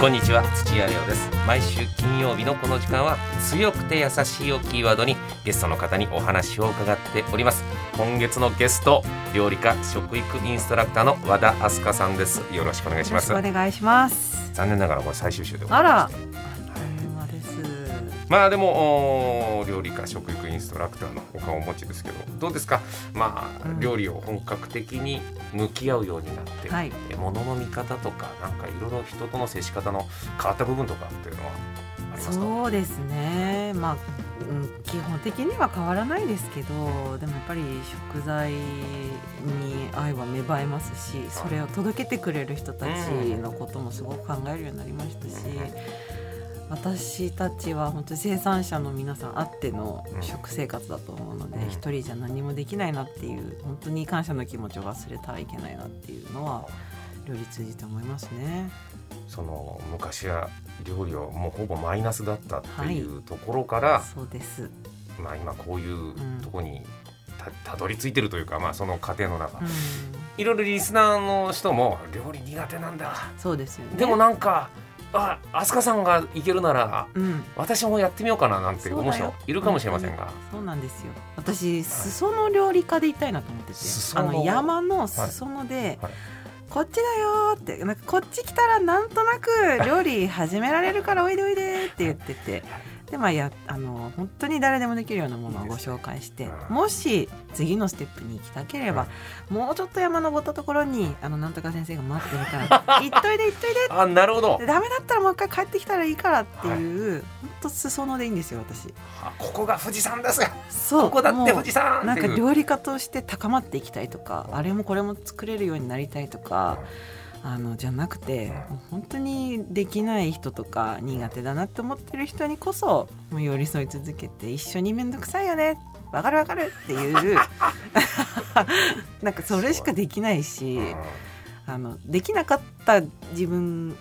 こんにちは土屋レオです。毎週金曜日のこの時間は強くて優しいをキーワードにゲストの方にお話を伺っております。今月のゲスト料理家食育インストラクターの和田明日香さんです。よろしくお願いします。お願いします。残念ながらこれ最終週でございますまあでも料理家食育インストラクターのお顔をお持ちですけどどうですか？まあ、うん。料理を本格的に向き合うようになって、はい。え物の見方とかなんかいろいろ人との接し方の変わった部分とかっていうのはありますか？そうですね。まあ、うん、基本的には変わらないですけど、でもやっぱり食材に愛は芽生えますし、それを届けてくれる人たちのこともすごく考えるようになりましたし。私たちは本当に生産者の皆さんあっての食生活だと思うのでうん。一、人じゃ何もできないなっていう本当に感謝の気持ちを忘れたらいけないなっていうのは料理通じて思いますね。その昔は料理はもうほぼマイナスだったっていうところから、そうです。まあ今こういうところにたたどり着いてるというか、まあその過程の中、うん。いろいろリスナーの人も料理苦手なんだ。そうですよね。でもなんかあ飛鳥さんがいけるならうん、私もやってみようかななんて思う人いるかもしれませんが、そうなんですよ。私裾野料理家でいたいなと思ってて、あの山の裾野で、はい。こっちだよーってなんかこっち来たらなんとなく料理始められるからおいでおいでって言ってて。でまあやあの本当に誰でもできるようなものをご紹介してねもし次のステップに行きたければ、もうちょっと山登ったところにあのなんとか先生が待ってるから 行っといで行っといであなるほど。でダメだったらもう一回帰ってきたらいいからっていう、本当裾野でいいんですよ私。あここが富士山です。がそう。ここだって富士山なんか料理家として高まっていきたいとかあれもこれも作れるようになりたいとかあのじゃなくて本当にできない人とか苦手だなって思ってる人にこそもう寄り添い続けて一緒に面倒くさいよね。わかるわかるっていう。なんかそれしかできないしあのできなかった自分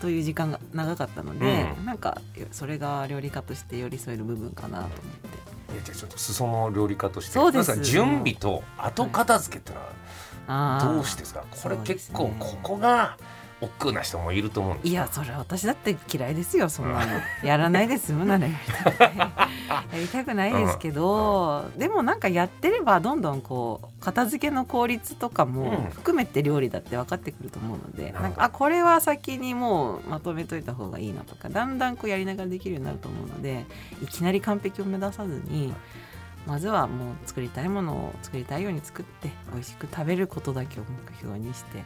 という時間が長かったので、うん。なんかそれが料理家として寄り添える部分かなと思って。いやじゃあちょっと裾の料理家として。そうです。準備と後片付けってのはあーどうしてですか、これ結構ここが億劫な人もいると思うんですいやそれは私だって嫌いですよそんなの。やらないで済むならやりたくないやりたくないですけど、でもなんかやってればどんどんこう片付けの効率とかうん。も含めて料理だって分かってくると思うので、なるほどなんかあこれは先にもうまとめといた方がいいなとかだんだんこうやりながらできるようになると思うのでいきなり完璧を目指さずに。まずはもう作りたいものを作りたいように作って美味しく食べることだけを目標にして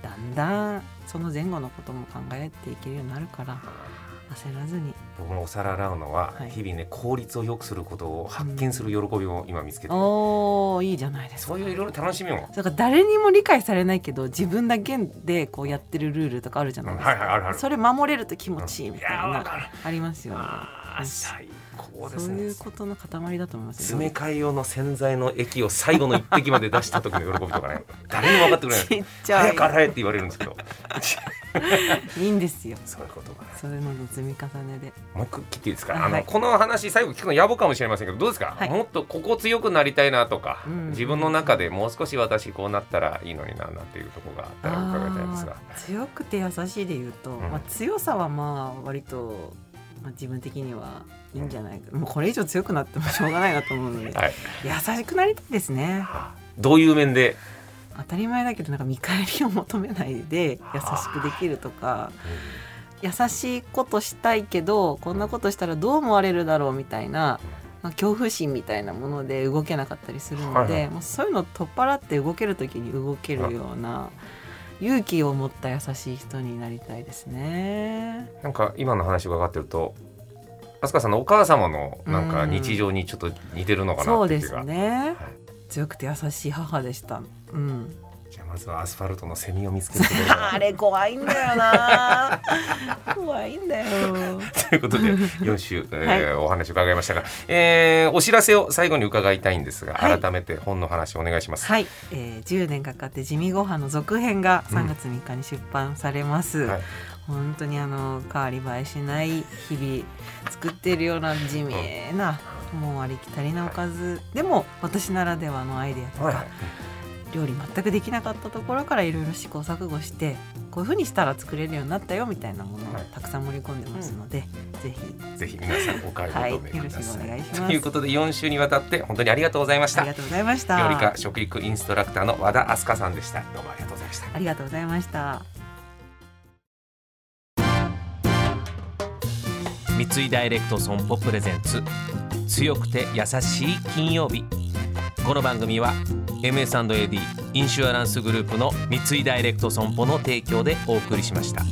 だんだんその前後のことも考えていけるようになるから焦らずに。僕もお皿洗うのははい。日々ね効率を良くすることを発見する喜びを今見つけて、おーいいじゃないですか。そういういろいろ楽しみをだから誰にも理解されないけど自分だけでこうやってるルールとかあるじゃないですか、はいはいあるある。それ守れると気持ちいいみいたいなやわかる。ありますよね高ですそうねいうことの塊だと思います詰め替え用の洗剤の液を最後の一滴まで出した時の喜びとかね。誰にも分かってくれない。ちっちゃい。早く洗えって言われるんですけど。いいんですよ。そういうことがねそういうのの積み重ねで。もう一個聞いていいですか、はい。あのこの話最後聞くの野暮かもしれませんけどどうですか、はい。もっとここ強くなりたいなとか、うん自分の中でもう少し私こうなったらいいのにななんていうところがあったら伺いたいんですが。強くて優しいで言うと、ん。まあ、強さはまあ割と、まあ、自分的にはいいんじゃないか。もうこれ以上強くなっても しょうがないなと思うので。はい、優しくなりたいですね。どういう面で、当たり前だけどなんか見返りを求めないで優しくできるとか。優しいことしたいけどこんなことしたらどう思われるだろうみたいな、まあ、恐怖心みたいなもので動けなかったりするので、はいはい。もうそういうのを取っ払って動ける時に動けるような勇気を持った優しい人になりたいですね。なんか今の話伺ってると飛鳥さんのお母様のなんかうん。日常にちょっと似てるのかなそうでっていう気が、すね。はい。強くて優しい母でした。うん、じゃあまずはアスファルトのセミを見つけるところから。あれ怖いんだよな。怖いんだよ。ということで4週、えーはお話伺いましたが、えーお知らせを最後に伺いたいんですが、はい。改めて本の話お願いします。はい、えー、10年かかって地味ご飯の続編が3月3日に出版されます、はい。本当にあの変わり映えしない日々作っているような地味な、もうありきたりなおかず。でも私ならではのアイデアとか、料理全くできなかったところからいろいろ試行錯誤してこういう風にしたら作れるようになったよみたいなものをはいたくさん盛り込んでますので、ぜひぜひ皆さんお買いはい求めよろしくください。お願いします。ということで4週にわたって本当にありがとうございました。ありがとうございました。料理家食育インストラクターの和田明日香さんでした。どうもありがとうございました。ありがとうございました。三井ダイレクト損保プレゼンツ強くて優しい金曜日この番組は MS&AD インシュアランスグループの三井ダイレクト損保の提供でお送りしました。